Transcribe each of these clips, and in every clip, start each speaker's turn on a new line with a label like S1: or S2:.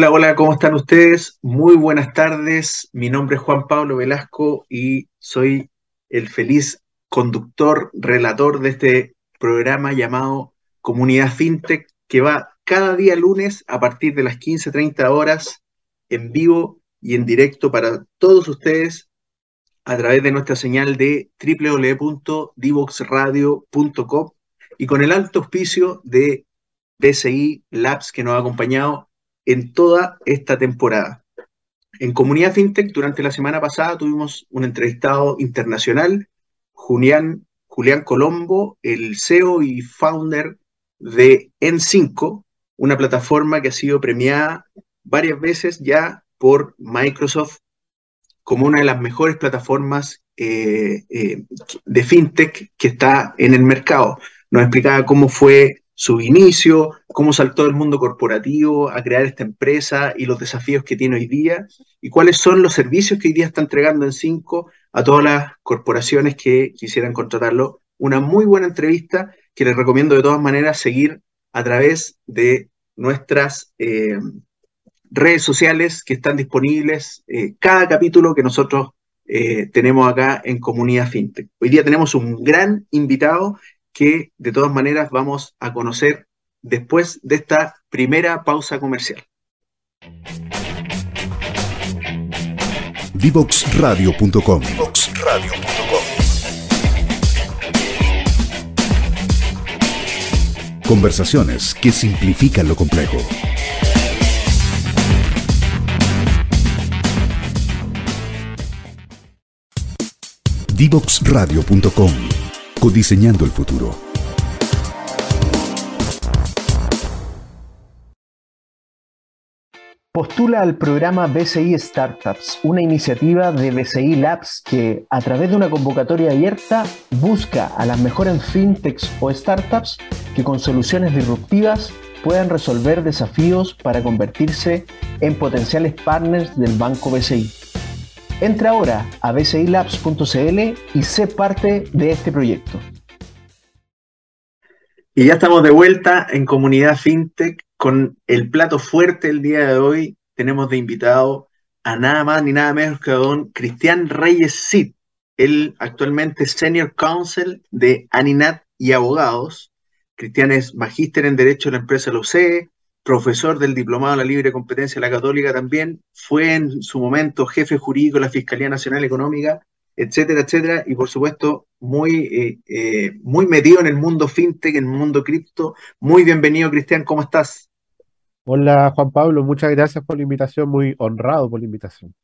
S1: Hola, hola, ¿cómo están ustedes? Muy buenas tardes. Mi nombre es Juan Pablo Velasco y soy el feliz conductor, relator de este programa llamado Comunidad FinTech, que va cada día lunes a partir de las 15.30 horas en vivo y en directo para todos ustedes a través de nuestra señal de www.divoxradio.com y con el alto auspicio de BCI Labs que nos ha acompañado en toda esta temporada. En Comunidad FinTech, durante la semana pasada tuvimos un entrevistado internacional, Julián, Colombo, el CEO y founder de N5, una plataforma que ha sido premiada varias veces ya por Microsoft como una de las mejores plataformas eh, eh, de fintech que está en el mercado. Nos explicaba cómo fue su inicio, cómo saltó del mundo corporativo a crear esta empresa y los desafíos que tiene hoy día y cuáles son los servicios que hoy día está entregando en Cinco a todas las corporaciones que quisieran contratarlo. Una muy buena entrevista que les recomiendo de todas maneras seguir a través de nuestras eh, redes sociales que están disponibles, eh, cada capítulo que nosotros eh, tenemos acá en Comunidad FinTech. Hoy día tenemos un gran invitado que de todas maneras vamos a conocer después de esta primera pausa comercial.
S2: Divoxradio.com Conversaciones que simplifican lo complejo. Divoxradio.com Codiseñando el futuro.
S3: Postula al programa BCI Startups, una iniciativa de BCI Labs que, a través de una convocatoria abierta, busca a las mejores fintechs o startups que con soluciones disruptivas puedan resolver desafíos para convertirse en potenciales partners del banco BCI. Entra ahora a bcilabs.cl y sé parte de este proyecto.
S1: Y ya estamos de vuelta en Comunidad FinTech con el plato fuerte el día de hoy. Tenemos de invitado a nada más ni nada menos que a don Cristian Reyes Cid. Él actualmente Senior Counsel de Aninat y Abogados. Cristian es magíster en Derecho de la empresa LOCE, profesor del Diplomado de la Libre Competencia de la Católica también, fue en su momento jefe jurídico de la Fiscalía Nacional Económica, etcétera, etcétera, y por supuesto muy, eh, eh, muy metido en el mundo fintech, en el mundo cripto. Muy bienvenido, Cristian, ¿cómo estás?
S4: Hola, Juan Pablo, muchas gracias por la invitación, muy honrado por la invitación.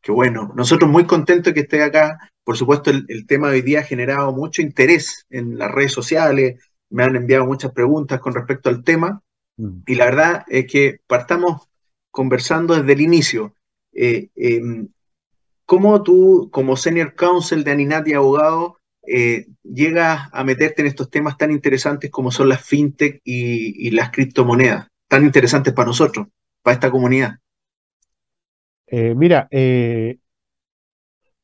S1: Qué bueno, nosotros muy contentos que esté acá. Por supuesto, el, el tema de hoy día ha generado mucho interés en las redes sociales, me han enviado muchas preguntas con respecto al tema. Mm. Y la verdad es que partamos conversando desde el inicio. Eh, em, ¿Cómo tú, como senior counsel de Aninat y abogado, eh, llegas a meterte en estos temas tan interesantes como son las fintech y, las criptomonedas? Tan interesantes para nosotros, para esta comunidad.
S4: Eh, mira,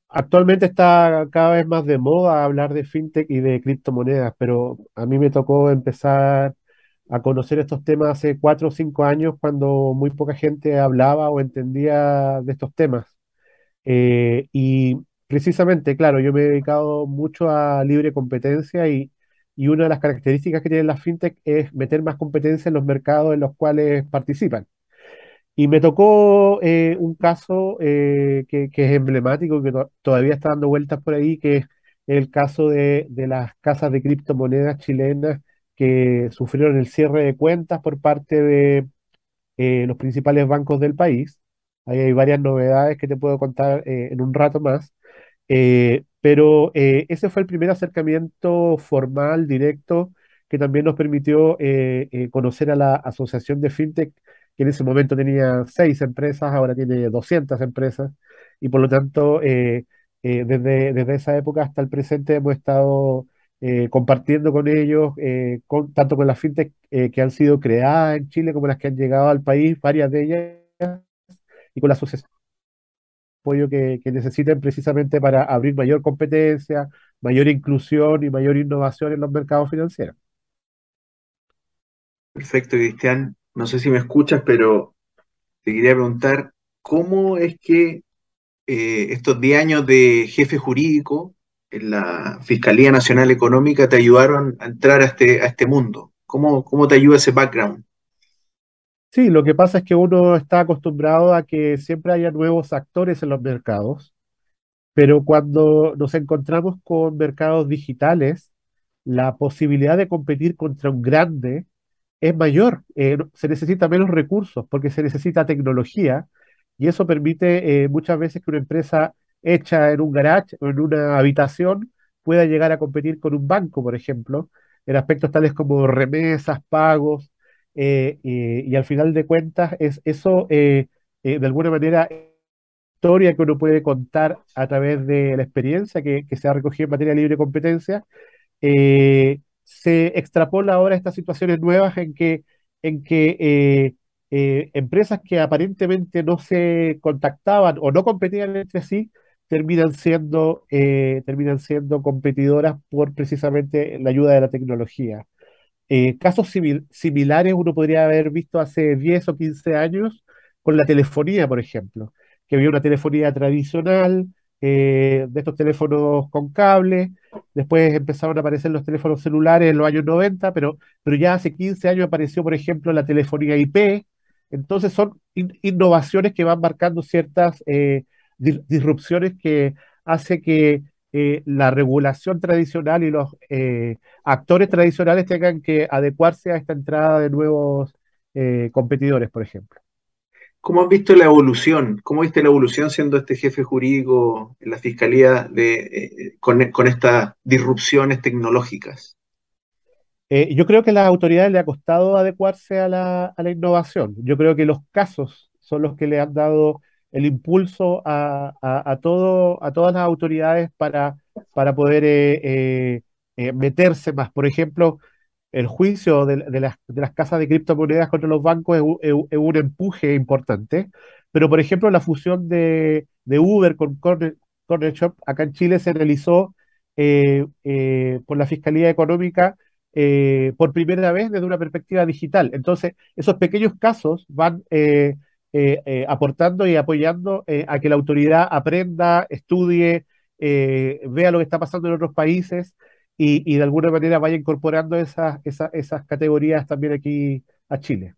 S4: actualmente está cada vez más de moda hablar de fintech y de criptomonedas, pero a mí me tocó empezar a conocer estos temas hace cuatro o cinco años cuando muy poca gente hablaba o entendía de estos temas. Eh, y precisamente, claro, yo me he dedicado mucho a libre competencia y, y una de las características que tienen las fintech es meter más competencia en los mercados en los cuales participan. Y me tocó eh, un caso eh, que, que, es emblemático, que todavía está dando vueltas por ahí, que es el caso de, de las casas de criptomonedas chilenas que sufrieron el cierre de cuentas por parte de eh, los principales bancos del país. Ahí hay varias novedades que te puedo contar eh, en un rato más. Eh, pero ese fue el primer acercamiento formal, directo, que también nos permitió conocer a la Asociación de FinTech, que en ese momento tenía seis empresas, ahora tiene 200 empresas, y por lo tanto, desde, desde esa época hasta el presente hemos estado eh, compartiendo con ellos, eh, tanto con las fintech eh, que han sido creadas en Chile como las que han llegado al país, varias de ellas, y con la asociación apoyo que, que necesiten precisamente para abrir mayor competencia, mayor inclusión y mayor innovación en los mercados financieros.
S1: Perfecto, Cristian. No sé si me escuchas, pero te quería preguntar, ¿cómo es que estos 10 años de jefe jurídico en la Fiscalía Nacional Económica te ayudaron a entrar a este, a este mundo? ¿Cómo, ¿Cómo te ayuda ese background?
S4: Sí, lo que pasa es que uno está acostumbrado a que siempre haya nuevos actores en los mercados, pero cuando nos encontramos con mercados digitales, la posibilidad de competir contra un grande es mayor. Eh, se necesita menos recursos porque se necesita tecnología y eso permite eh, muchas veces que una empresa hecha en un garage o en una habitación pueda llegar a competir con un banco, por ejemplo, en aspectos tales como remesas, pagos, eh, y al final de cuentas es eso, de alguna manera, historia que uno puede contar a través de la experiencia que, se ha recogido en materia de libre competencia eh, se extrapola ahora estas situaciones nuevas en que, en que eh, eh, empresas que aparentemente no se contactaban o no competían entre sí, terminan siendo, terminan siendo competidoras por precisamente la ayuda de la tecnología. casos similares uno podría haber visto hace 10 o 15 años con la telefonía, por ejemplo, que había una telefonía tradicional, de estos teléfonos con cable, Después empezaron a aparecer los teléfonos celulares en los años 90, pero, pero ya hace 15 años apareció, por ejemplo, la telefonía IP. Entonces son innovaciones que van marcando ciertas eh, disrupciones que hace que eh, la regulación tradicional y los eh, actores tradicionales tengan que adecuarse a esta entrada de nuevos competidores, por ejemplo.
S1: ¿Cómo has visto la evolución? ¿Cómo viste la evolución siendo este jefe jurídico en la Fiscalía de, eh, con, estas disrupciones tecnológicas?
S4: Eh, yo creo que a las autoridades le ha costado adecuarse a la, innovación. Yo creo que los casos son los que le han dado el impulso a, todo, a todas las autoridades para, para poder eh, meterse más. Por ejemplo, el juicio de, las, casas de criptomonedas contra los bancos es, un empuje importante, pero por ejemplo la fusión de, Uber con Corner, Shop acá en Chile se realizó eh, eh, por la Fiscalía Económica eh, por primera vez desde una perspectiva digital. Entonces, esos pequeños casos van aportando y apoyando a que la autoridad aprenda, estudie, vea lo que está pasando en otros países y, de alguna manera vaya incorporando esas, esas, categorías también aquí a Chile.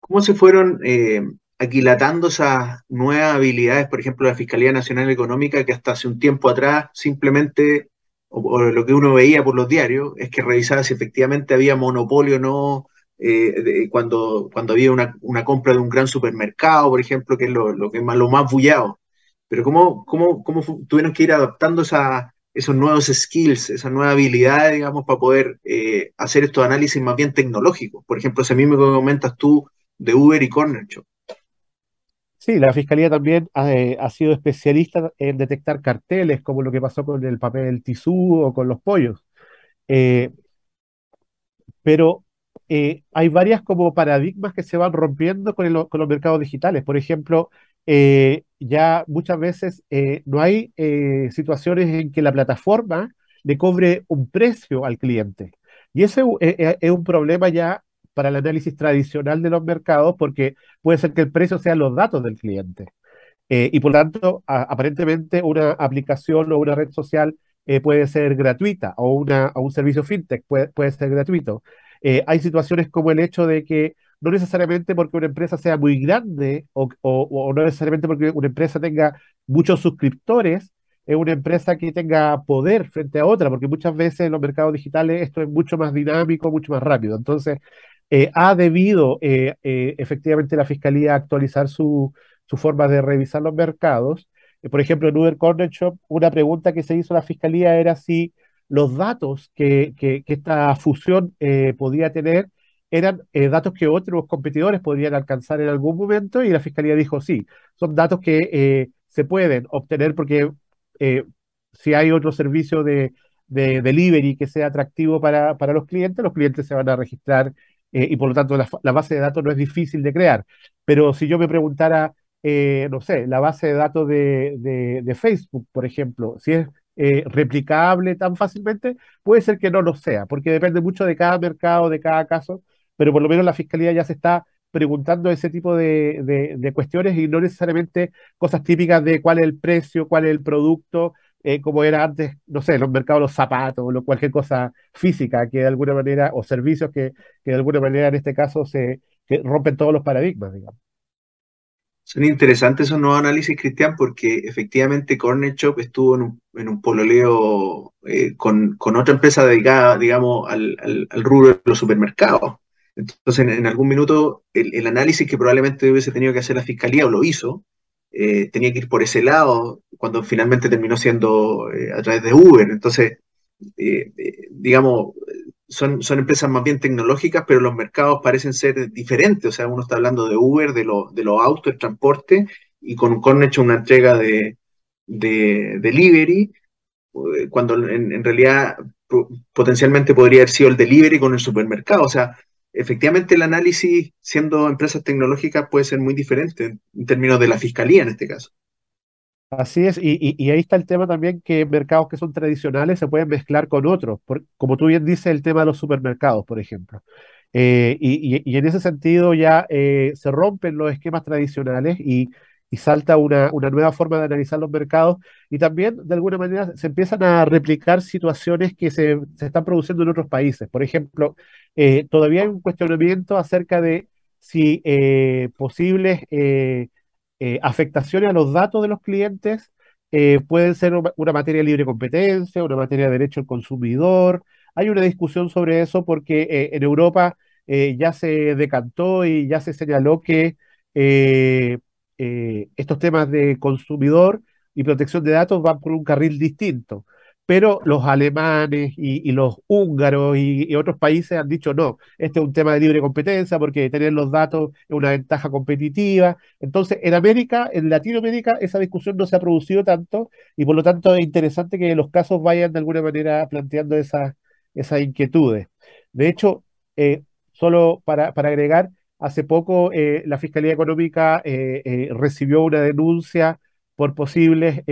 S1: ¿Cómo se fueron eh, aquilatando esas nuevas habilidades, por ejemplo, la Fiscalía Nacional Económica, que hasta hace un tiempo atrás simplemente, o, lo que uno veía por los diarios, es que revisaba si efectivamente había monopolio o no, eh, cuando, cuando había una, compra de un gran supermercado, por ejemplo, que es lo, que más, lo más bullado. Pero ¿cómo, cómo, cómo tuvieron que ir adaptando esa esos nuevos skills, esa nueva habilidad, digamos, para poder eh, hacer estos análisis más bien tecnológicos. Por ejemplo, ese mismo que comentas tú de Uber y Corner Shop.
S4: Sí, la Fiscalía también eh, ha, sido especialista en detectar carteles, como lo que pasó con el papel tisú o con los pollos. Eh, pero hay varias como paradigmas que se van rompiendo con, los mercados digitales. Por ejemplo, eh, ya muchas veces eh, no hay eh, situaciones en que la plataforma le cobre un precio al cliente. Y ese es un problema ya para el análisis tradicional de los mercados porque puede ser que el precio sea los datos del cliente. y por lo tanto, aparentemente una aplicación o una red social puede ser gratuita o, una, un servicio fintech puede, puede ser gratuito. Hay situaciones como el hecho de que no necesariamente porque una empresa sea muy grande o, no necesariamente porque una empresa tenga muchos suscriptores, es una empresa que tenga poder frente a otra, porque muchas veces en los mercados digitales esto es mucho más dinámico, mucho más rápido. Entonces, eh, ha debido eh, eh, efectivamente la Fiscalía actualizar su, su forma de revisar los mercados. por ejemplo, en Uber Corner Shop, una pregunta que se hizo a la Fiscalía era si los datos que, que esta fusión podía tener eran eh, datos que otros competidores podrían alcanzar en algún momento y la Fiscalía dijo sí, son datos que eh, se pueden obtener porque eh, si hay otro servicio de, delivery que sea atractivo para, los clientes, los clientes se van a registrar y por lo tanto la, base de datos no es difícil de crear. Pero si yo me preguntara, no sé, la base de datos de, de Facebook, por ejemplo, si es replicable tan fácilmente, puede ser que no lo sea, porque depende mucho de cada mercado, de cada caso, pero por lo menos la Fiscalía ya se está preguntando ese tipo de, cuestiones y no necesariamente cosas típicas de cuál es el precio, cuál es el producto, eh, como era antes, no sé, los mercados, los zapatos, o cualquier cosa física que de alguna manera, o servicios que, de alguna manera en este caso se rompen todos los paradigmas, digamos.
S1: Son interesantes esos nuevos análisis, Cristian, porque efectivamente Corner Shop estuvo en un, pololeo eh, con, otra empresa dedicada, digamos, al, rubro de los supermercados. Entonces, en, algún minuto, el, análisis que probablemente hubiese tenido que hacer la fiscalía, o lo hizo, eh, tenía que ir por ese lado, cuando finalmente terminó siendo eh, a través de Uber. Entonces, digamos, son, son empresas más bien tecnológicas, pero los mercados parecen ser diferentes. O sea, uno está hablando de Uber, de, de los autos, el transporte, y con un hecho una entrega de, de delivery, eh, cuando en, realidad potencialmente podría haber sido el delivery con el supermercado. O sea, efectivamente el análisis, siendo empresas tecnológicas, puede ser muy diferente en términos de la fiscalía en este caso.
S4: Así es, y, ahí está el tema también que mercados que son tradicionales se pueden mezclar con otros, como tú bien dices, el tema de los supermercados, por ejemplo. Eh, y, en ese sentido ya eh, se rompen los esquemas tradicionales y, salta una, nueva forma de analizar los mercados y también de alguna manera se empiezan a replicar situaciones que se, están produciendo en otros países. Por ejemplo, eh, todavía hay un cuestionamiento acerca de si posibles eh, afectaciones a los datos de los clientes eh, pueden ser una materia de libre competencia, una materia de derecho al consumidor. Hay una discusión sobre eso porque eh, en Europa ya se decantó y ya se señaló que estos temas de consumidor y protección de datos van por un carril distinto pero los alemanes y, los húngaros y, otros países han dicho no, este es un tema de libre competencia porque tener los datos es una ventaja competitiva. Entonces, en América, en Latinoamérica, esa discusión no se ha producido tanto y por lo tanto es interesante que los casos vayan de alguna manera planteando esas, inquietudes. De hecho, eh, solo para, agregar, hace poco eh, la Fiscalía Económica eh, recibió una denuncia por posibles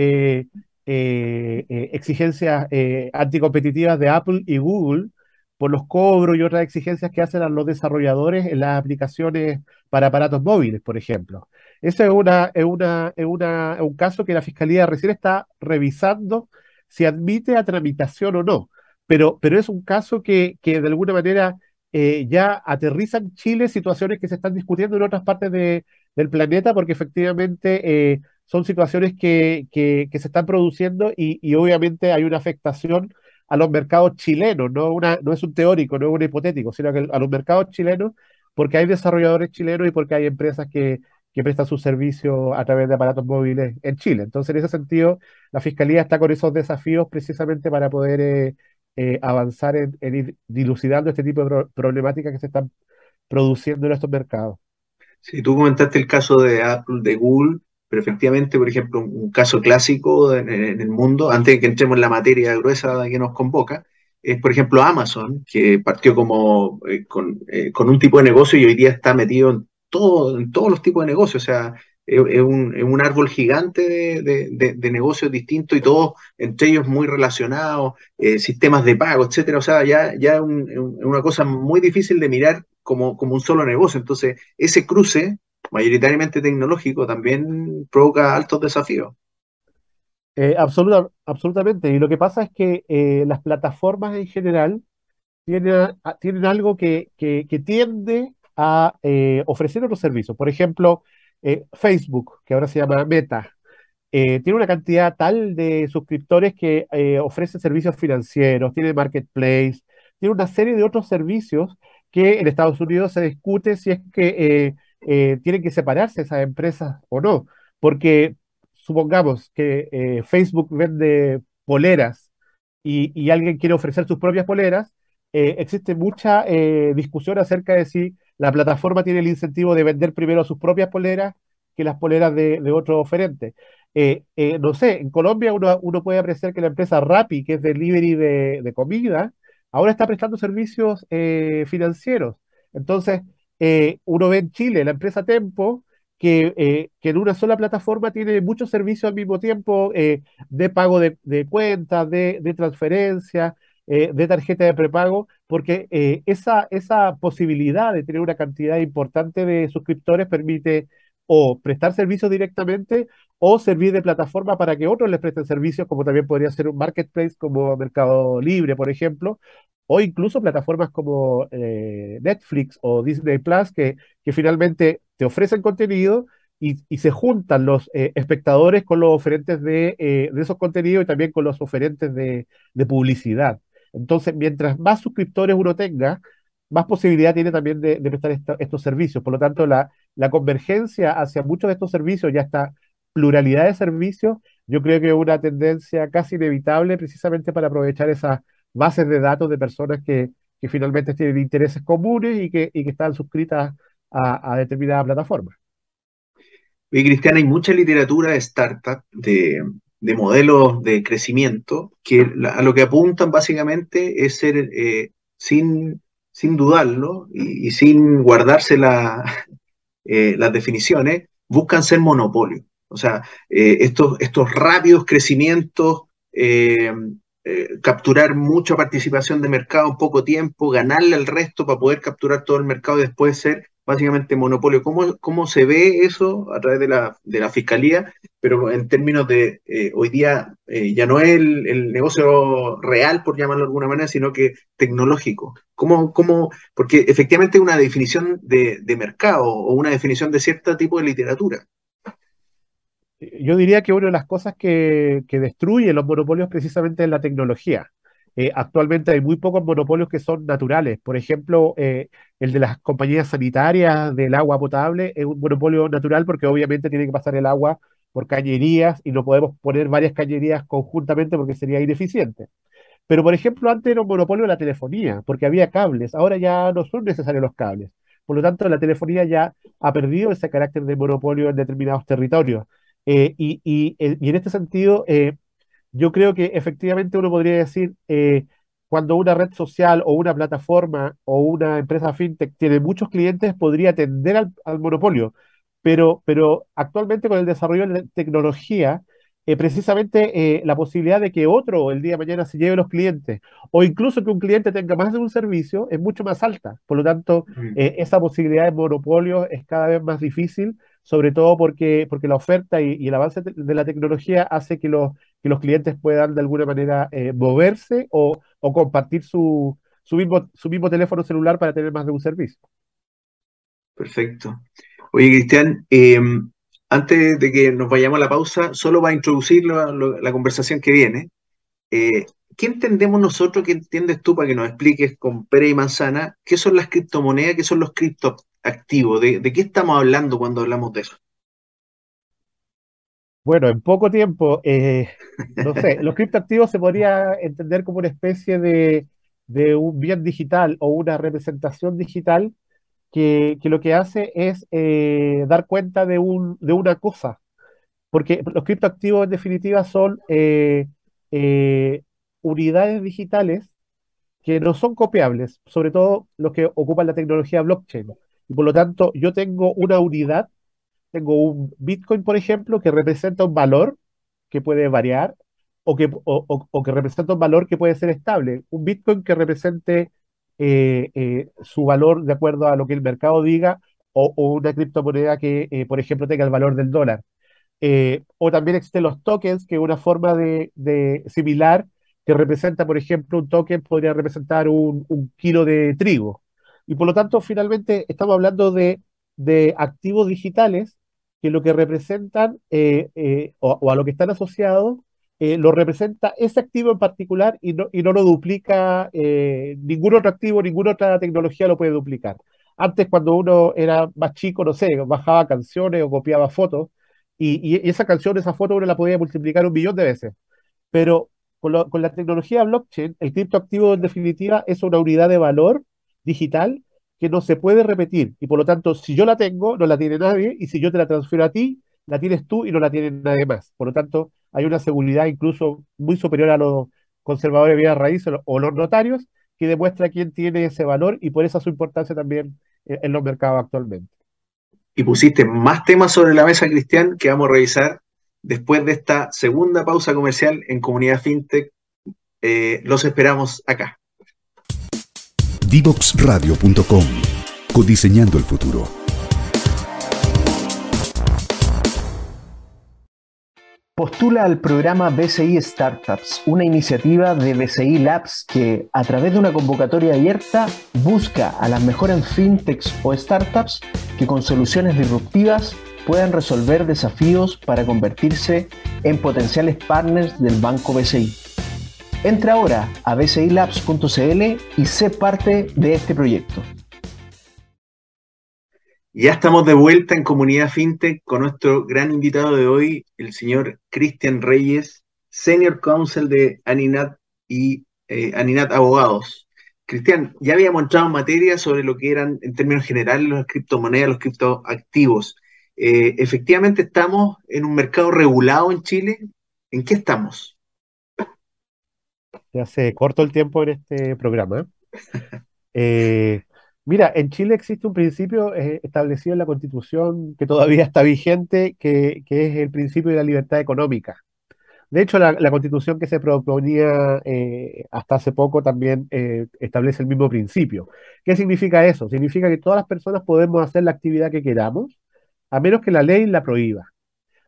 S4: eh, eh, exigencias eh, anticompetitivas de Apple y Google por los cobros y otras exigencias que hacen a los desarrolladores en las aplicaciones para aparatos móviles, por ejemplo. Ese es, un caso que la Fiscalía recién está revisando si admite a tramitación o no, pero, es un caso que, de alguna manera ya aterriza en Chile situaciones que se están discutiendo en otras partes de, del planeta, porque efectivamente son situaciones que, que, se están produciendo y, y, obviamente hay una afectación a los mercados chilenos, no, una, no es un teórico, no es un hipotético, sino que a los mercados chilenos, porque hay desarrolladores chilenos y porque hay empresas que, que prestan sus servicios a través de aparatos móviles en Chile. Entonces, en ese sentido, la Fiscalía está con esos desafíos precisamente para poder eh, eh, avanzar en, ir dilucidando este tipo de problemáticas que se están produciendo en estos mercados.
S1: Si tú comentaste el caso de Apple, de Google, pero efectivamente, por ejemplo, un, caso clásico en, el mundo, antes de que entremos en la materia gruesa que nos convoca, es, por ejemplo, Amazon, que partió como eh, eh, con, un tipo de negocio y hoy día está metido en, todo, en todos los tipos de negocios. O sea, es, un, árbol gigante de, negocios distintos y todos entre ellos muy relacionados, eh, sistemas de pago, etcétera. O sea, ya, ya es una cosa muy difícil de mirar como, como un solo negocio. Entonces, ese cruce mayoritariamente tecnológico, también provoca altos desafíos.
S4: Eh, absolutamente. Y lo que pasa es que eh, las plataformas en general tienen, tienen algo que, tiende a eh, ofrecer otros servicios. Por ejemplo, Facebook, que ahora se llama Meta, tiene una cantidad tal de suscriptores que ofrece servicios financieros, tiene marketplace, tiene una serie de otros servicios que en Estados Unidos se discute si es que eh, tienen que separarse esas empresas o no, porque supongamos que eh, Facebook vende poleras y, alguien quiere ofrecer sus propias poleras, eh, existe mucha discusión acerca de si la plataforma tiene el incentivo de vender primero sus propias poleras que las poleras de, de otro oferente. no sé, en Colombia uno, puede apreciar que la empresa Rappi, que es delivery de, de comida, ahora está prestando servicios financieros. Entonces, eh, uno ve en Chile la empresa Tempo, que, eh, que, en una sola plataforma tiene muchos servicios al mismo tiempo eh, de pago de, cuentas, de, de transferencia, eh, de tarjeta de prepago, porque esa, esa posibilidad de tener una cantidad importante de suscriptores permite o prestar servicios directamente o servir de plataforma para que otros les presten servicios, como también podría ser un marketplace como Mercado Libre, por ejemplo, o incluso plataformas como eh, Netflix o Disney Plus, que, que finalmente te ofrecen contenido y, se juntan los eh, espectadores con los oferentes de, eh, de, esos contenidos y también con los oferentes de, de, publicidad. Entonces, mientras más suscriptores uno tenga, más posibilidad tiene también de, prestar estos servicios. Por lo tanto, la, la convergencia hacia muchos de estos servicios, ya esta pluralidad de servicios, yo creo que es una tendencia casi inevitable precisamente para aprovechar esas bases de datos de personas que, que finalmente tienen intereses comunes y que, y que están suscritas a, a determinadas plataformas.
S1: Y Cristian, hay mucha literatura de startup, de, de modelos de crecimiento, que a lo que apuntan básicamente es ser, eh, sin, sin dudarlo y, sin guardarse la, eh, las definiciones, buscan ser monopolio. O sea, eh, estos, estos rápidos crecimientos, capturar mucha participación de mercado en poco tiempo, ganarle al resto para poder capturar todo el mercado y después ser básicamente monopolio. ¿Cómo, cómo se ve eso a través de la, de la fiscalía? Pero en términos de eh, hoy día eh, ya no es el, negocio real, por llamarlo de alguna manera, sino que tecnológico. ¿Cómo, cómo, porque efectivamente una definición de, de mercado o una definición de cierto tipo de literatura.
S4: Yo diría que una de las cosas que, que destruye los monopolios precisamente es la tecnología. Eh, actualmente hay muy pocos monopolios que son naturales. Por ejemplo, eh, el de las compañías sanitarias del agua potable es un monopolio natural porque obviamente tiene que pasar el agua por cañerías y no podemos poner varias cañerías conjuntamente porque sería ineficiente. Pero, por ejemplo, antes era un monopolio de la telefonía, porque había cables, ahora ya no son necesarios los cables. Por lo tanto, la telefonía ya ha perdido ese carácter de monopolio en determinados territorios. Eh, y, en este sentido, yo creo que efectivamente uno podría decir, eh, cuando una red social o una plataforma o una empresa fintech tiene muchos clientes, podría tender al, monopolio. Pero, pero actualmente con el desarrollo de la tecnología, eh, precisamente eh, la posibilidad de que otro el día de mañana se lleve los clientes o incluso que un cliente tenga más de un servicio es mucho más alta. Por lo tanto, mm. esa posibilidad de monopolio es cada vez más difícil sobre todo porque, porque la oferta y, el avance de la tecnología hace que los, que los clientes puedan de alguna manera eh, moverse o, compartir su, su, mismo, teléfono celular para tener más de un servicio.
S1: Perfecto. Oye, Cristian, em, antes de que nos vayamos a la pausa, solo para introducir la, conversación que viene, eh, ¿qué entendemos nosotros, qué entiendes tú para que nos expliques con pere y manzana, qué son las criptomonedas, qué son los criptos? activo? ¿De, qué estamos hablando cuando hablamos de eso?
S4: Bueno, en poco tiempo, eh, no sé, los criptoactivos se podría entender como una especie de, un bien digital o una representación digital que, lo que hace es eh, dar cuenta de, un, de una cosa. Porque los criptoactivos en definitiva son eh, unidades digitales que no son copiables, sobre todo los que ocupan la tecnología blockchain. Y por lo tanto, yo tengo una unidad, tengo un Bitcoin, por ejemplo, que representa un valor que puede variar o que, o, que representa un valor que puede ser estable. Un Bitcoin que represente eh, eh, su valor de acuerdo a lo que el mercado diga o, una criptomoneda que, eh, por ejemplo, tenga el valor del dólar. o también existen los tokens, que es una forma de, de, similar que representa, por ejemplo, un token podría representar un, un kilo de trigo. Y por lo tanto, finalmente estamos hablando de, activos digitales que lo que representan eh, eh, o, a lo que están asociados eh, lo representa ese activo en particular y no, y no lo duplica ningún otro activo, ninguna otra tecnología lo puede duplicar. Antes, cuando uno era más chico, no sé, bajaba canciones o copiaba fotos y, y esa canción, esa foto uno la podía multiplicar un millón de veces. Pero con, con la tecnología blockchain, el criptoactivo en definitiva es una unidad de valor digital que no se puede repetir. Y por lo tanto, si yo la tengo, no la tiene nadie, y si yo te la transfiero a ti, la tienes tú y no la tiene nadie más. Por lo tanto, hay una seguridad incluso muy superior a los conservadores de vida raíz o los notarios, que demuestra quién tiene ese valor y por eso su importancia también en los mercados actualmente.
S1: Y pusiste más temas sobre la mesa, Cristian, que vamos a revisar después de esta segunda pausa comercial en Comunidad FinTech eh, los esperamos acá.
S2: Divoxradio.com Codiseñando el futuro.
S3: Postula al programa BCI Startups, una iniciativa de BCI Labs que, a través de una convocatoria abierta, busca a las mejores fintechs o startups que con soluciones disruptivas puedan resolver desafíos para convertirse en potenciales partners del banco BCI. Entra ahora a bcilabs.cl y sé parte de este proyecto.
S1: Ya estamos de vuelta en Comunidad FinTech con nuestro gran invitado de hoy, el señor Cristian Reyes, Senior Counsel de Aninat y eh, Aninat Abogados. Cristian, ya habíamos entrado en materia sobre lo que eran en términos generales las criptomonedas, los criptoactivos. Eh, efectivamente estamos en un mercado regulado en Chile. ¿En qué estamos?
S4: Se corto el tiempo en este programa. Eh, Mira, en Chile existe un principio eh, establecido en la Constitución que todavía está vigente, que, es el principio de la libertad económica. De hecho, la, Constitución que se proponía eh, hasta hace poco también eh, establece el mismo principio. ¿Qué significa eso? Significa que todas las personas podemos hacer la actividad que queramos, a menos que la ley la prohíba.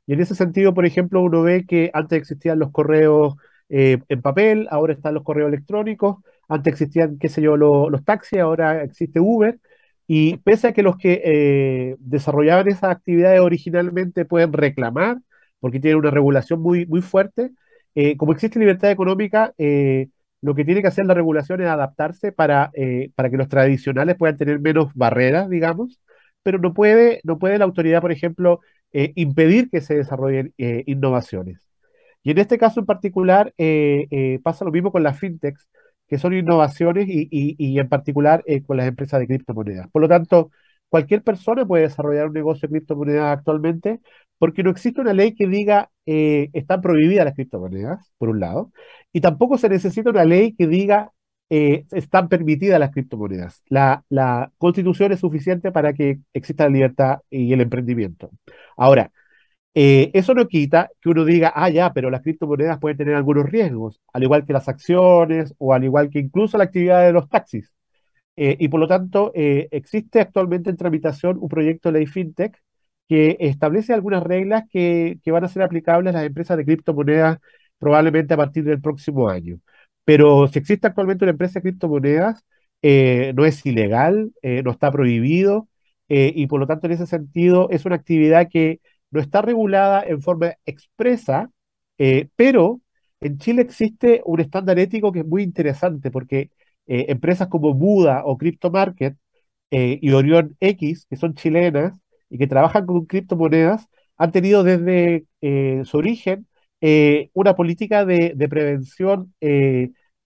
S4: Y en ese sentido, por ejemplo, uno ve que antes existían los correos en papel, ahora están los correos electrónicos, antes existían, qué sé yo, los taxis, ahora existe Uber. Y pese a que los que eh, desarrollaban esas actividades originalmente pueden reclamar, porque tienen una regulación muy, muy fuerte, eh, como existe libertad económica, eh, lo que tiene que hacer la regulación es adaptarse para, para que los tradicionales puedan tener menos barreras, digamos, pero no puede, no puede la autoridad, por ejemplo, impedir que se desarrollen innovaciones. Y en este caso en particular pasa lo mismo con las fintechs, que son innovaciones y, en particular eh, con las empresas de criptomonedas. Por lo tanto, cualquier persona puede desarrollar un negocio de criptomonedas actualmente porque no existe una ley que diga eh, están prohibidas las criptomonedas, por un lado, y tampoco se necesita una ley que diga eh, están permitidas las criptomonedas. La constitución es suficiente para que exista la libertad y el emprendimiento. Ahora, eh, eso no quita que uno diga, ah, ya, pero las criptomonedas pueden tener algunos riesgos, al igual que las acciones o al igual que incluso la actividad de los taxis. Eh, y por lo tanto, eh, existe actualmente en tramitación un proyecto de ley FinTech que establece algunas reglas que, que van a ser aplicables a las empresas de criptomonedas probablemente a partir del próximo año. Pero si existe actualmente una empresa de criptomonedas, no es ilegal, no está prohibido, y por lo tanto, en ese sentido, es una actividad que no está regulada en forma expresa, eh, pero en Chile existe un estándar ético que es muy interesante porque eh, empresas como Buda o CryptoMarket eh, y Orion X, que son chilenas y que trabajan con criptomonedas, han tenido desde su origen una política de prevención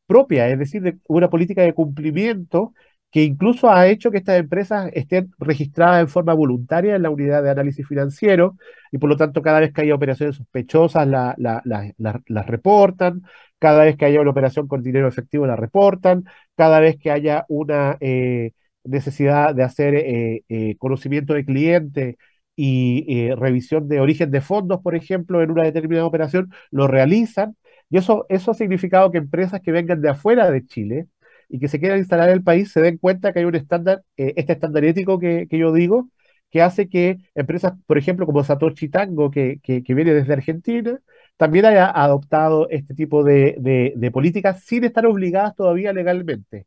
S4: propia, es decir, una política de cumplimiento que incluso ha hecho que estas empresas estén registradas en forma voluntaria en la unidad de análisis financiero y por lo tanto cada vez que haya operaciones sospechosas las la, reportan, cada vez que haya una operación con dinero efectivo la reportan, cada vez que haya una eh, necesidad de hacer eh, eh, conocimiento de cliente y revisión de origen de fondos, por ejemplo, en una determinada operación, lo realizan. Y eso, eso ha significado que empresas que vengan de afuera de Chile, y que se quieran instalar en el país se den cuenta que hay un estándar, eh, este estándar ético que, yo digo, que hace que empresas, por ejemplo, como Satoshi Tango, que, que, viene desde Argentina, también haya adoptado este tipo de, de, políticas sin estar obligadas todavía legalmente.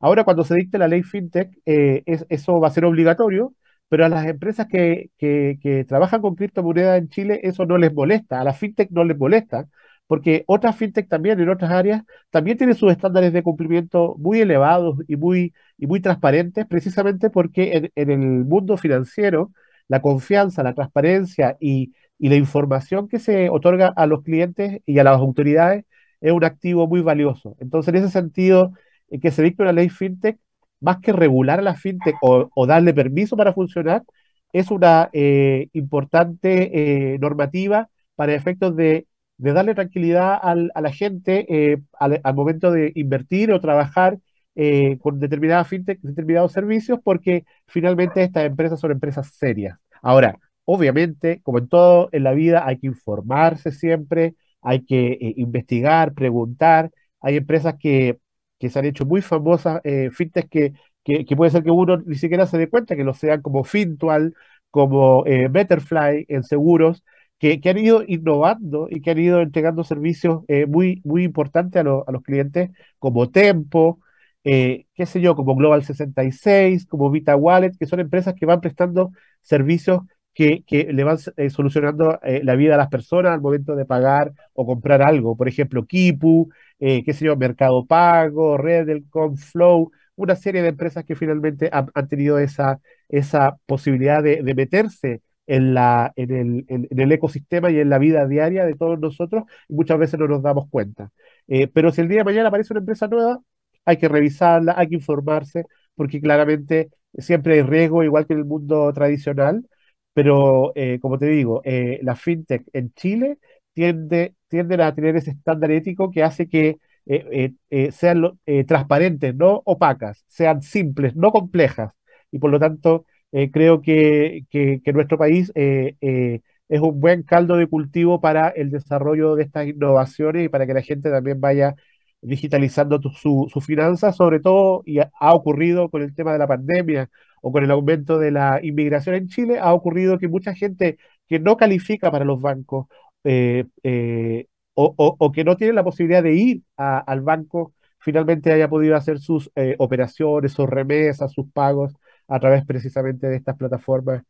S4: Ahora, cuando se dicte la ley FinTech, eh, eso va a ser obligatorio, pero a las empresas que, que, que trabajan con criptomonedas en Chile, eso no les molesta, a las FinTech no les molesta, porque otras fintech también en otras áreas también tienen sus estándares de cumplimiento muy elevados y muy, y muy transparentes, precisamente porque en, el mundo financiero la confianza, la transparencia y, la información que se otorga a los clientes y a las autoridades es un activo muy valioso. Entonces, en ese sentido, en que se dicte una ley fintech, más que regular a la fintech o, darle permiso para funcionar, es una eh, importante eh, normativa para efectos de de darle tranquilidad a la gente eh, al, momento de invertir o trabajar eh, con determinadas fintech, determinados servicios, porque finalmente estas empresas son empresas serias. Ahora, obviamente, como en todo en la vida, hay que informarse siempre, hay que eh, investigar, preguntar, hay empresas que, que se han hecho muy famosas, eh, fintech que, que, puede ser que uno ni siquiera se dé cuenta, que lo sean como Fintual, como eh, Betterfly en seguros, que, que, han ido innovando y que han ido entregando servicios eh, muy, muy importantes a, a, los clientes, como Tempo, qué sé yo, como Global 66, como Vita Wallet, que son empresas que van prestando servicios que, le van solucionando la vida a las personas al momento de pagar o comprar algo. Por ejemplo, Kipu, eh, qué sé yo, Mercado Pago, Redelcom, Flow, una serie de empresas que finalmente han, tenido esa, esa posibilidad de, meterse en, la, en, el, en, el, ecosistema y en la vida diaria de todos nosotros muchas veces no nos damos cuenta. Eh, pero si el día de mañana aparece una empresa nueva, hay que revisarla, hay que informarse, porque claramente siempre hay riesgo, igual que en el mundo tradicional, pero eh, como te digo, la fintech en Chile tiende, tienden a tener ese estándar ético que hace que eh, eh, eh, sean transparentes, no opacas, sean simples, no complejas. Y por lo tanto, creo que, que, nuestro país es un buen caldo de cultivo para el desarrollo de estas innovaciones y para que la gente también vaya digitalizando sus su finanzas, sobre todo, y ha, ocurrido con el tema de la pandemia o con el aumento de la inmigración en Chile, ha ocurrido que mucha gente que no califica para los bancos eh, eh, o, que no tiene la posibilidad de ir al banco, finalmente haya podido hacer sus eh, operaciones, sus remesas, sus pagos a través precisamente de estas plataformas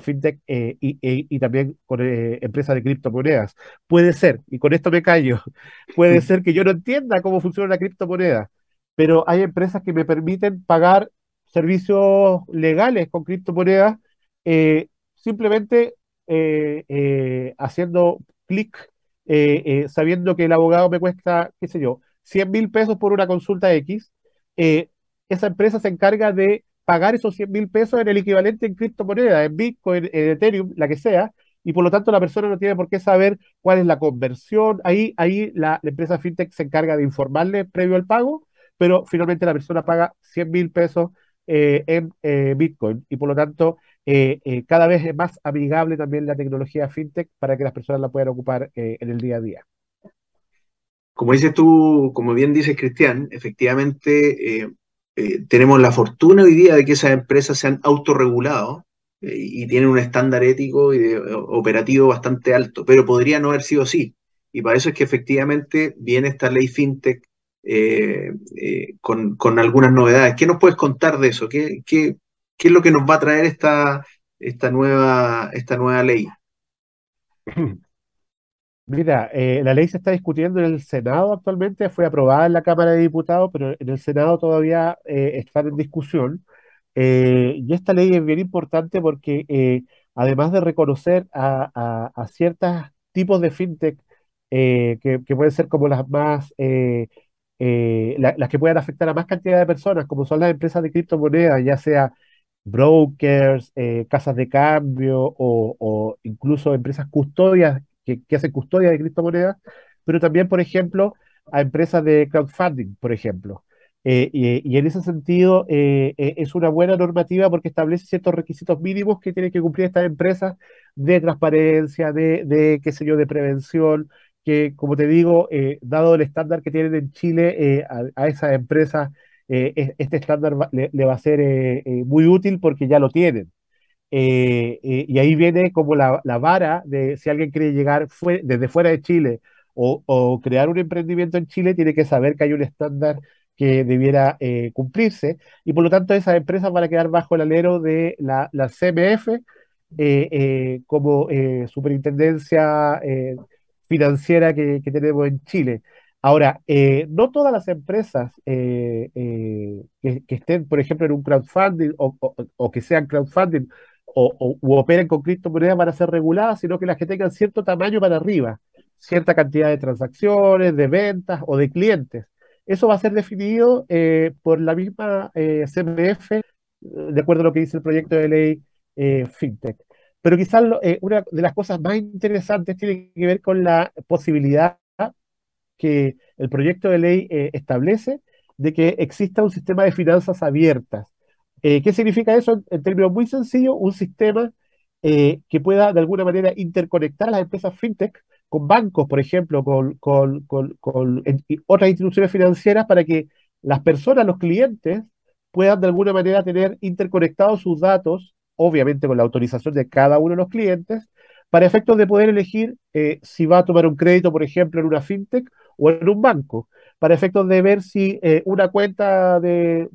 S4: fintech y, también con empresas de criptomonedas. Puede ser, y con esto me callo, puede ser que yo no entienda cómo funciona la criptomoneda, pero hay empresas que me permiten pagar servicios legales con criptomonedas simplemente eh, eh, haciendo clic, eh, sabiendo que el abogado me cuesta, qué sé yo, 100 mil pesos por una consulta X, esa empresa se encarga de pagar esos 100 mil pesos en el equivalente en criptomoneda, en Bitcoin, en Ethereum, la que sea, y por lo tanto la persona no tiene por qué saber cuál es la conversión. Ahí, ahí la, empresa fintech se encarga de informarle previo al pago, pero finalmente la persona paga 100 mil pesos en Bitcoin y por lo tanto eh, eh, cada vez es más amigable también la tecnología fintech para que las personas la puedan ocupar eh, en el día a día.
S1: Como dices tú, como bien dices Cristian, efectivamente tenemos la fortuna hoy día de que esas empresas se han autorregulado y tienen un estándar ético y operativo bastante alto, pero podría no haber sido así. Y para eso es que efectivamente viene esta ley fintech con, algunas novedades. ¿Qué nos puedes contar de eso? ¿Qué, qué, ¿Qué es lo que nos va a traer esta, esta, nueva, esta nueva ley?
S4: Mira, eh, la ley se está discutiendo en el Senado actualmente, fue aprobada en la Cámara de Diputados, pero en el Senado todavía eh, está en discusión. Eh, y esta ley es bien importante porque además de reconocer a, ciertos tipos de fintech que, que, pueden ser como las más, las que puedan afectar a más cantidad de personas, como son las empresas de criptomonedas, ya sea brokers, eh, casas de cambio o, incluso empresas custodias que, hacen custodia de criptomonedas, pero también, por ejemplo, a empresas de crowdfunding, por ejemplo. Eh, y, en ese sentido eh, es una buena normativa porque establece ciertos requisitos mínimos que tienen que cumplir estas empresas de transparencia, de, qué sé yo, de prevención, que como te digo, dado el estándar que tienen en Chile a, esas empresas eh, este estándar le, va a ser eh, eh, muy útil porque ya lo tienen. Y ahí viene como la, vara de si alguien quiere llegar desde fuera de Chile o, crear un emprendimiento en Chile, tiene que saber que hay un estándar que debiera cumplirse y por lo tanto esas empresas van a quedar bajo el alero de la, CMF como superintendencia financiera que, tenemos en Chile. Ahora, eh, no todas las empresas eh, eh, que, estén, por ejemplo, en un crowdfunding o, que sean crowdfunding o, operen con criptomonedas van a ser reguladas, sino que las que tengan cierto tamaño para arriba, cierta cantidad de transacciones, de ventas o de clientes. Eso va a ser definido por la misma CMF, de acuerdo a lo que dice el proyecto de ley FinTech. Pero quizás una de las cosas más interesantes tiene que ver con la posibilidad que el proyecto de ley eh, establece de que exista un sistema de finanzas abiertas. Eh, ¿Qué significa eso? En términos muy sencillos, un sistema eh, que pueda de alguna manera interconectar a las empresas fintech con bancos, por ejemplo, con, otras instituciones financieras para que las personas, los clientes, puedan de alguna manera tener interconectados sus datos, obviamente con la autorización de cada uno de los clientes, para efectos de poder elegir eh, si va a tomar un crédito, por ejemplo, en una fintech o en un banco, para efectos de ver si una cuenta de,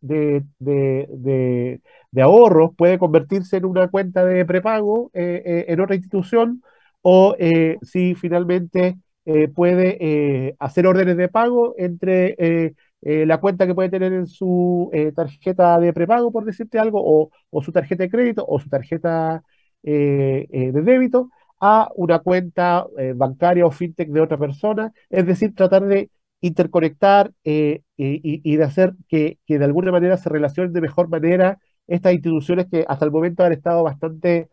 S4: de, de, de, ahorros puede convertirse en una cuenta de prepago eh, en otra institución o si finalmente puede hacer órdenes de pago entre la cuenta que puede tener en su tarjeta de prepago, por decirte algo, o, su tarjeta de crédito o su tarjeta eh, eh, de débito a una cuenta eh, bancaria o fintech de otra persona, es decir, tratar de interconectar y, y, de hacer que, de alguna manera se relacionen de mejor manera estas instituciones que hasta el momento han estado bastante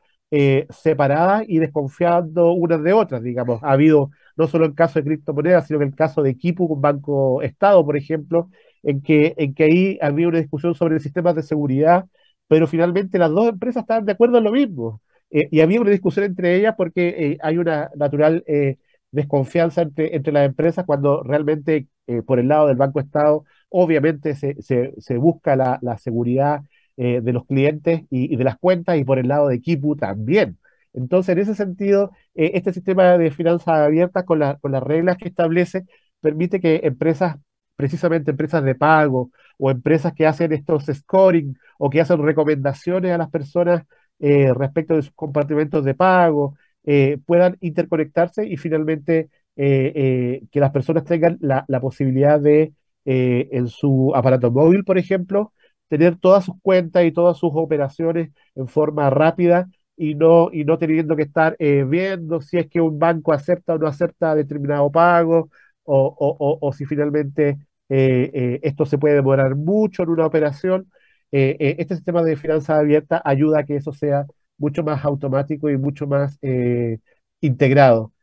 S4: separadas y desconfiando unas de otras, digamos. Ha habido no solo el caso de criptomonedas, sino que el caso de Equipo con Banco Estado, por ejemplo, en que, en que ahí había una discusión sobre sistemas de seguridad, pero finalmente las dos empresas estaban de acuerdo en lo mismo. Eh, y había una discusión entre ellas porque eh, hay una natural eh, desconfianza entre, entre, las empresas cuando realmente por el lado del Banco Estado obviamente se, se, busca la, la seguridad de los clientes y, de las cuentas y por el lado de Kipu también. Entonces, en ese sentido, este sistema de finanzas abiertas con, la, con las reglas que establece permite que empresas, precisamente empresas de pago o empresas que hacen estos scoring o que hacen recomendaciones a las personas eh, respecto de sus compartimentos de pago, eh, puedan interconectarse y finalmente eh, que las personas tengan la, posibilidad de, en su aparato móvil, por ejemplo, tener todas sus cuentas y todas sus operaciones en forma rápida y no, y no teniendo que estar viendo si es que un banco acepta o no acepta determinado pago o, o si finalmente esto se puede demorar mucho en una operación. Eh, eh, este sistema de finanzas abiertas ayuda a que eso sea mucho más automático y mucho más eh, integrado.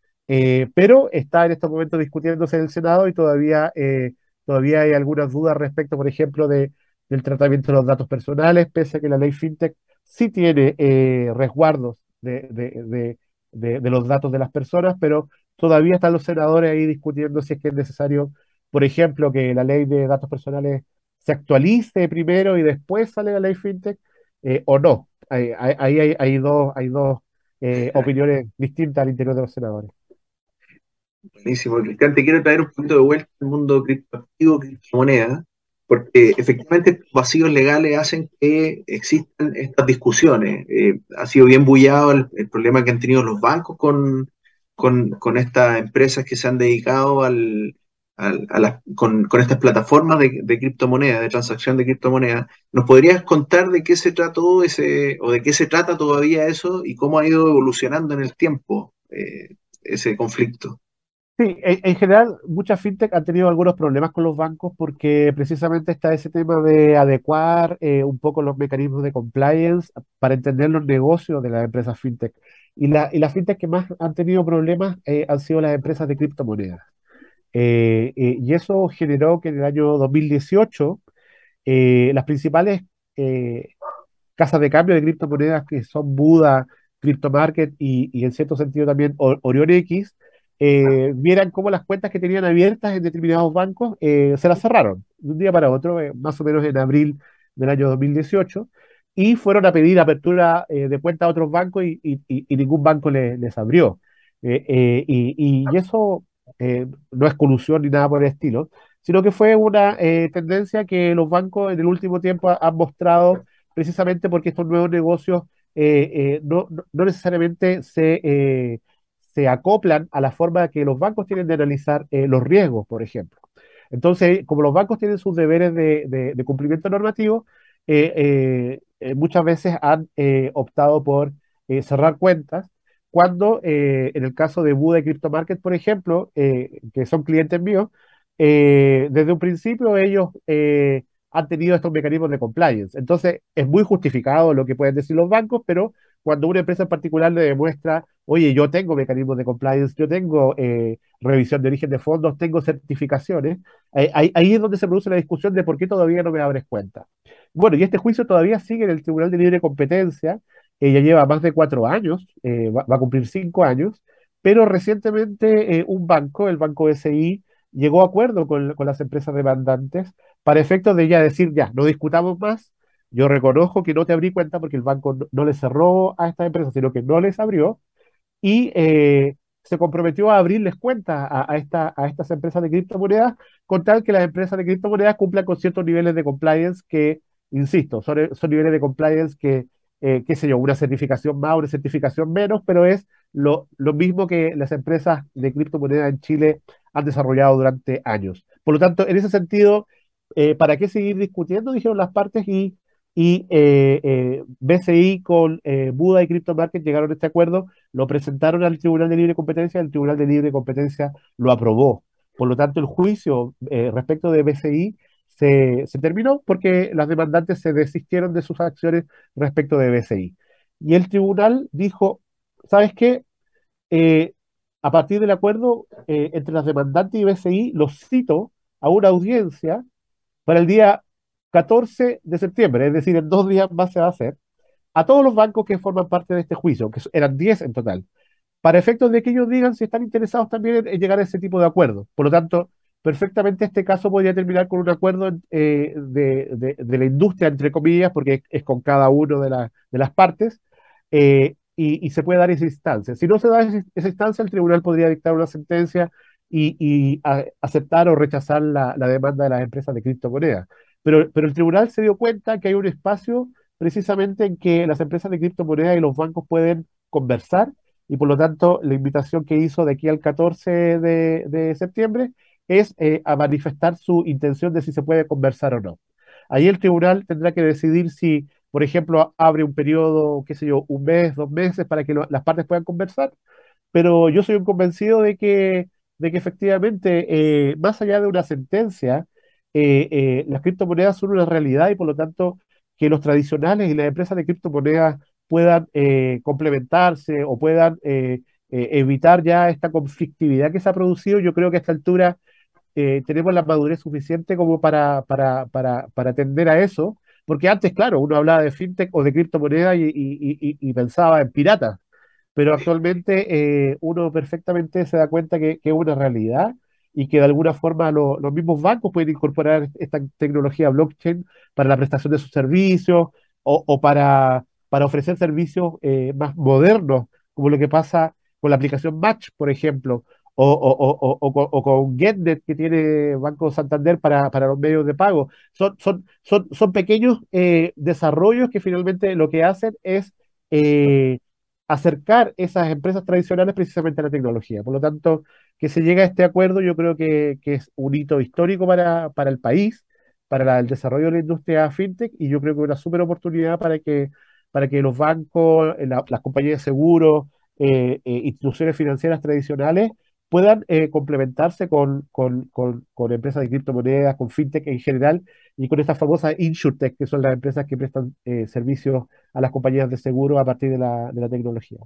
S4: pero está en estos momentos discutiéndose en el Senado y todavía, todavía hay algunas dudas respecto, por ejemplo, de, del tratamiento de los datos personales, pese a que la ley FinTech sí tiene resguardos de, de, de, los datos de las personas, pero todavía están los senadores ahí discutiendo si es que es necesario, por ejemplo, que la ley de datos personales se actualice primero y después sale la ley fintech eh, o no. Ahí hay, hay, dos, hay dos eh, opiniones distintas al interior de los senadores.
S1: Buenísimo, Cristian. Te quiero traer un poquito de vuelta al mundo criptoactivo, criptomoneda, porque efectivamente estos vacíos legales hacen que existan estas discusiones. Eh, ha sido bien bullado el, problema que han tenido los bancos con, con, con estas empresas que se han dedicado al, con, estas plataformas de, de criptomonedas, de transacción de criptomonedas. ¿Nos podrías contar de qué se trató ese, o de qué se trata todavía eso y cómo ha ido evolucionando en el tiempo eh, ese conflicto?
S4: Sí, en, general muchas fintech han tenido algunos problemas con los bancos porque precisamente está ese tema de adecuar eh, un poco los mecanismos de compliance para entender los negocios de las empresas fintech. Y, la, y las fintech que más han tenido problemas eh, han sido las empresas de criptomonedas. Eh, eh, y eso generó que en el año 2018 eh, las principales casas de cambio de criptomonedas que son Buda, CryptoMarket y, y en cierto sentido también Orion X, vieran cómo las cuentas que tenían abiertas en determinados bancos se las cerraron de un día para otro, más o menos en abril del año 2018, y fueron a pedir apertura de cuenta a otros bancos y, y, ningún banco les abrió. y, eso eh, no es colusión ni nada por el estilo, sino que fue una eh, tendencia que los bancos en el último tiempo han mostrado precisamente porque estos nuevos negocios eh, no, no, necesariamente se, se acoplan a la forma que los bancos tienen de analizar los riesgos, por ejemplo. Entonces, como los bancos tienen sus deberes de, de cumplimiento normativo, muchas veces han optado por cerrar cuentas cuando eh, en el caso de Buda y CryptoMarket, por ejemplo, eh, que son clientes míos, eh, desde un principio ellos han tenido estos mecanismos de compliance. Entonces, es muy justificado lo que pueden decir los bancos, pero cuando una empresa en particular le demuestra, oye, yo tengo mecanismos de compliance, yo tengo revisión de origen de fondos, tengo certificaciones, ahí, ahí, es donde se produce la discusión de por qué todavía no me abres cuenta. Bueno, y este juicio todavía sigue en el Tribunal de Libre Competencia, ella lleva más de cuatro años, eh, va, a cumplir cinco años, pero recientemente un banco, el Banco SI, llegó a acuerdo con, las empresas demandantes para efectos de ya decir, ya, no discutamos más, yo reconozco que no te abrí cuenta porque el banco no, le cerró a esta empresa, sino que no les abrió, y eh, se comprometió a abrirles cuentas a, esta, a estas empresas de criptomonedas, con tal que las empresas de criptomonedas cumplan con ciertos niveles de compliance que, insisto, son, son niveles de compliance que, eh, qué sé yo, una certificación más, una certificación menos, pero es lo, lo mismo que las empresas de criptomonedas en Chile han desarrollado durante años. Por lo tanto, en ese sentido, eh, ¿para qué seguir discutiendo? Dijeron las partes y, y eh, BCI con Buda y Crypto Market llegaron a este acuerdo, lo presentaron al Tribunal de Libre Competencia, el Tribunal de Libre Competencia lo aprobó. Por lo tanto, el juicio respecto de BCI se, terminó porque las demandantes se desistieron de sus acciones respecto de BCI. Y el tribunal dijo, ¿sabes qué? a partir del acuerdo eh, entre las demandantes y BCI, los cito a una audiencia para el día 14 de septiembre, es decir, en dos días más se va a hacer, a todos los bancos que forman parte de este juicio, que eran 10 en total, para efectos de que ellos digan si están interesados también en, llegar a ese tipo de acuerdo. Por lo tanto, perfectamente este caso podría terminar con un acuerdo eh, de, la industria, entre comillas, porque es, con cada uno de, de las partes, eh, y, se puede dar esa instancia. Si no se da esa, instancia, el tribunal podría dictar una sentencia y, aceptar o rechazar la, demanda de las empresas de criptomonedas. Pero, pero el tribunal se dio cuenta que hay un espacio precisamente en que las empresas de criptomonedas y los bancos pueden conversar y por lo tanto la invitación que hizo de aquí al 14 de, septiembre es eh, a manifestar su intención de si se puede conversar o no. Ahí el tribunal tendrá que decidir si por ejemplo, abre un periodo, qué sé yo, un mes, dos meses para que las partes puedan conversar, pero yo soy un convencido de que, de que efectivamente, eh, más allá de una sentencia, eh, las criptomonedas son una realidad y por lo tanto que los tradicionales y las empresas de criptomonedas puedan complementarse o puedan evitar ya esta conflictividad que se ha producido, yo creo que a esta altura tenemos la madurez suficiente como para, para, para, para atender a eso porque antes, claro, uno hablaba de fintech o de criptomonedas y, pensaba en piratas, pero actualmente eh, uno perfectamente se da cuenta que, es una realidad y que de alguna forma los mismos bancos pueden incorporar esta tecnología blockchain para la prestación de sus servicios o, para, para ofrecer servicios eh, más modernos, como lo que pasa con la aplicación Match, por ejemplo, o, con GetNet que tiene Banco Santander para, los medios de pago. Son, son, son, son pequeños eh, desarrollos que finalmente lo que hacen es eh, acercar esas empresas tradicionales precisamente a la tecnología. Por lo tanto, que se llegue a este acuerdo yo creo que, es un hito histórico para, para el país, para el desarrollo de la industria fintech y yo creo que una súper oportunidad para que, para que los bancos, las compañías de seguros, eh, instituciones financieras tradicionales puedan eh, complementarse con, con, con, empresas de criptomonedas, con fintech en general y con estas famosas insurtech, que son las empresas que prestan eh, servicios a las compañías de seguro a partir de la, de la tecnología.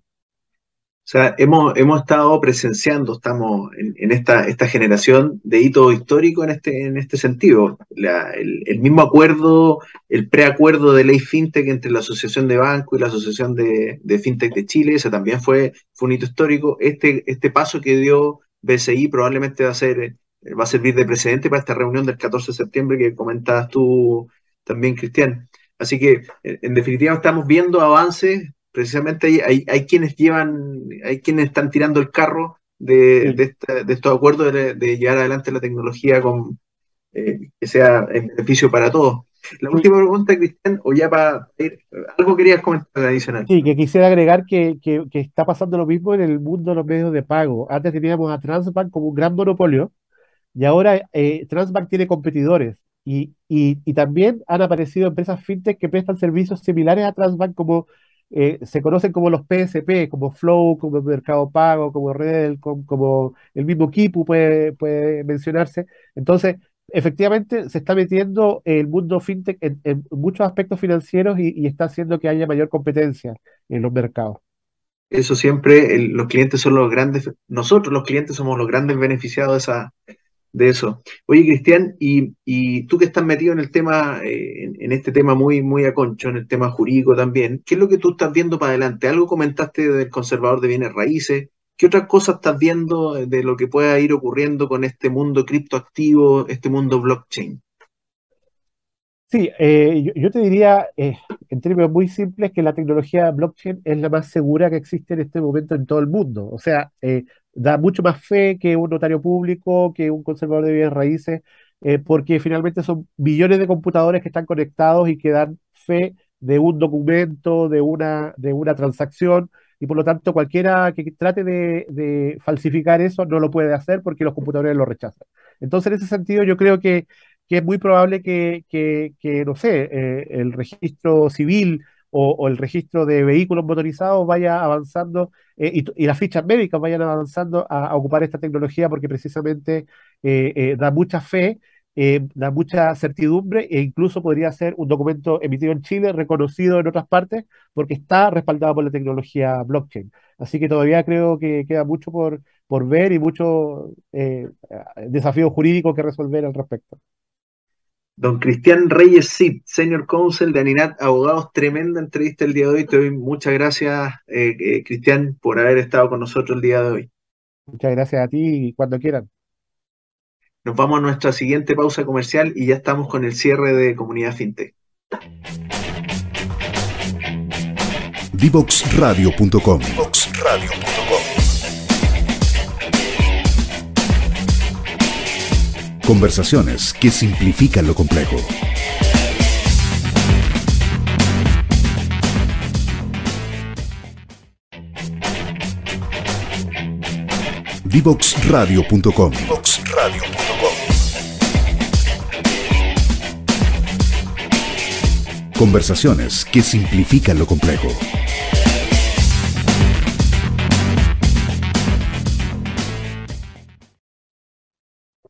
S1: O sea, hemos, hemos estado presenciando, estamos en, esta, esta generación de hito histórico en este, en este sentido. el, mismo acuerdo, el preacuerdo de ley fintech entre la Asociación de Banco y la Asociación de, Fintech de Chile, ese también fue, fue un hito histórico. Este, este paso que dio BCI probablemente va a, ser, va a servir de precedente para esta reunión del 14 de septiembre que comentabas tú también, Cristian. Así que, en definitiva, estamos viendo avances precisamente hay, hay, quienes llevan, hay quienes están tirando el carro de, de, estos acuerdos de, llevar adelante la tecnología con, eh, que sea en beneficio para todos. La última pregunta, Cristian, o ya para ir, algo querías comentar adicional.
S4: Sí, que quisiera agregar que, que, está pasando lo mismo en el mundo de los medios de pago. Antes teníamos a Transbank como un gran monopolio y ahora eh, Transbank tiene competidores. Y, y, y, también han aparecido empresas fintech que prestan servicios similares a Transbank como eh, se conocen como los PSP, como Flow, como Mercado Pago, como Redel, como, el mismo Kipu puede, puede mencionarse. Entonces, efectivamente se está metiendo el mundo fintech en, muchos aspectos financieros y, está haciendo que haya mayor competencia en los mercados.
S1: Eso siempre, los clientes son los grandes, nosotros los clientes somos los grandes beneficiados de esa, de eso. Oye, Cristian, y, tú que estás metido en el tema, eh, en, este tema muy, muy aconcho, en el tema jurídico también, ¿qué es lo que tú estás viendo para adelante? Algo comentaste del conservador de bienes raíces, ¿Qué otras cosas estás viendo de lo que pueda ir ocurriendo con este mundo criptoactivo, este mundo blockchain?
S4: Sí, eh, yo, te diría, eh, en términos muy simples, que la tecnología blockchain es la más segura que existe en este momento en todo el mundo. O sea, eh, da mucho más fe que un notario público, que un conservador de bienes raíces, porque finalmente son billones de computadores que están conectados y que dan fe de un documento, de una, de una transacción, y por lo tanto cualquiera que trate de, falsificar eso no lo puede hacer porque los computadores lo rechazan. Entonces, en ese sentido, yo creo que, es muy probable que, no sé, eh, el registro civil o, el registro de vehículos motorizados vaya avanzando eh, y, las fichas médicas vayan avanzando a, ocupar esta tecnología porque precisamente eh, da mucha fe eh, da mucha certidumbre e incluso podría ser un documento emitido en Chile, reconocido en otras partes, porque está respaldado por la tecnología blockchain. Así que todavía creo que queda mucho por, por ver y mucho eh, desafío jurídico que resolver al respecto.
S1: Don Cristian Reyes Cid, Senior Counsel de Aninat Abogados, tremenda entrevista el día de hoy. Te doy muchas gracias, eh, eh, Cristian, por haber estado con nosotros el día de hoy.
S4: Muchas gracias a ti y cuando quieran.
S1: Nos vamos a nuestra siguiente pausa comercial y ya estamos con el cierre de Comunidad FinTech.
S2: Divoxradio.com Conversaciones que simplifican lo complejo. Divoxradio.com Conversaciones que simplifican lo complejo.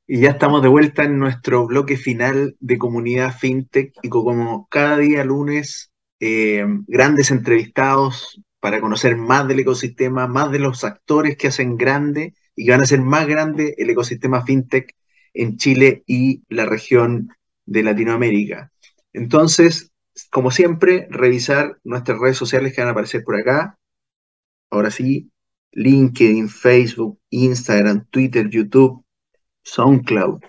S1: Y ya estamos de vuelta en nuestro bloque final de comunidad FinTech y como cada día lunes, eh, grandes entrevistados para conocer más del ecosistema, más de los actores que hacen grande y que van a hacer más grande el ecosistema FinTech en Chile y la región de Latinoamérica. Entonces, como siempre, revisar nuestras redes sociales que van a aparecer por acá. Ahora sí, LinkedIn, Facebook, Instagram, Twitter, YouTube, SoundCloud,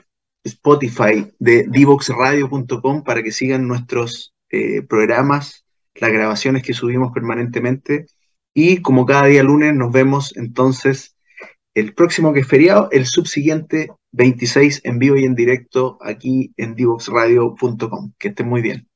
S1: Spotify, de divoxradio.com para que sigan nuestros eh, programas, las grabaciones que subimos permanentemente. Y como cada día lunes, nos vemos entonces el próximo que es feriado, el subsiguiente 26 en vivo y en directo aquí en divoxradio.com. Que estén muy bien.